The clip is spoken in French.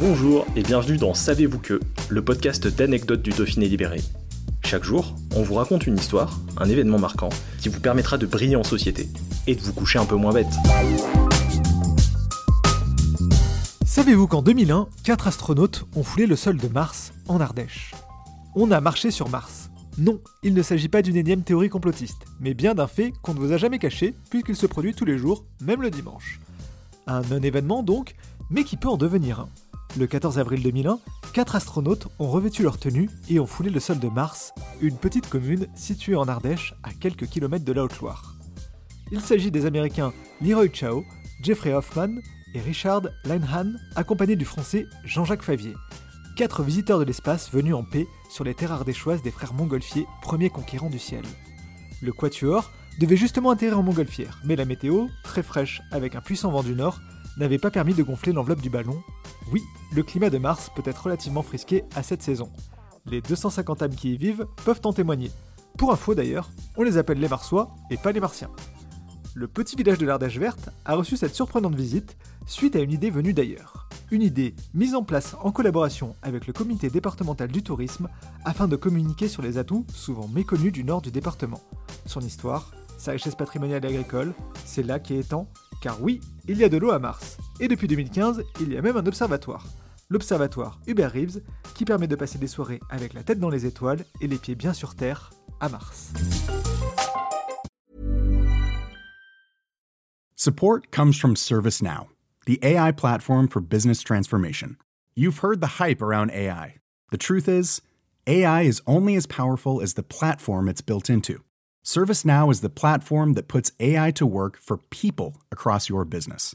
Bonjour et bienvenue dans Savez-vous que, le podcast d'anecdotes du Dauphiné libéré. Chaque jour, on vous raconte une histoire, un événement marquant, qui vous permettra de briller en société et de vous coucher un peu moins bête. Savez-vous qu'en 2001, quatre astronautes ont foulé le sol de Mars, en Ardèche? On a marché sur Mars. Non, il ne s'agit pas d'une énième théorie complotiste, mais bien d'un fait qu'on ne vous a jamais caché, puisqu'il se produit tous les jours, même le dimanche. Un non-événement donc, mais qui peut en devenir un. Le 14 avril 2001, quatre astronautes ont revêtu leur tenue et ont foulé le sol de Mars, une petite commune située en Ardèche à quelques kilomètres de la Haute-Loire. Il s'agit des Américains Leroy Chao, Jeffrey Hoffman et Richard Linehan, accompagnés du Français Jean-Jacques Favier. Quatre visiteurs de l'espace venus en paix sur les terres ardéchoises des frères Montgolfier, premiers conquérants du ciel. Le Quatuor devait justement atterrir en Montgolfière, mais la météo, très fraîche avec un puissant vent du nord, n'avait pas permis de gonfler l'enveloppe du ballon. Oui, le climat de Mars peut être relativement frisqué à cette saison. Les 250 âmes qui y vivent peuvent en témoigner. Pour info d'ailleurs, on les appelle les Marsois et pas les Martiens. Le petit village de l'Ardèche verte a reçu cette surprenante visite suite à une idée venue d'ailleurs. Une idée mise en place en collaboration avec le comité départemental du tourisme afin de communiquer sur les atouts souvent méconnus du nord du département. Son histoire, sa richesse patrimoniale et agricole, là qui est étant, car oui, il y a de l'eau à Mars. Et depuis 2015, il y a même un observatoire. L'observatoire Hubert Reeves, qui permet de passer des soirées avec la tête dans les étoiles et les pieds bien sur Terre, à Mars. Support comes from ServiceNow, the AI platform for business transformation. You've heard the hype around AI. The truth is, AI is only as powerful as the platform it's built into. ServiceNow is the platform that puts AI to work for people across your business,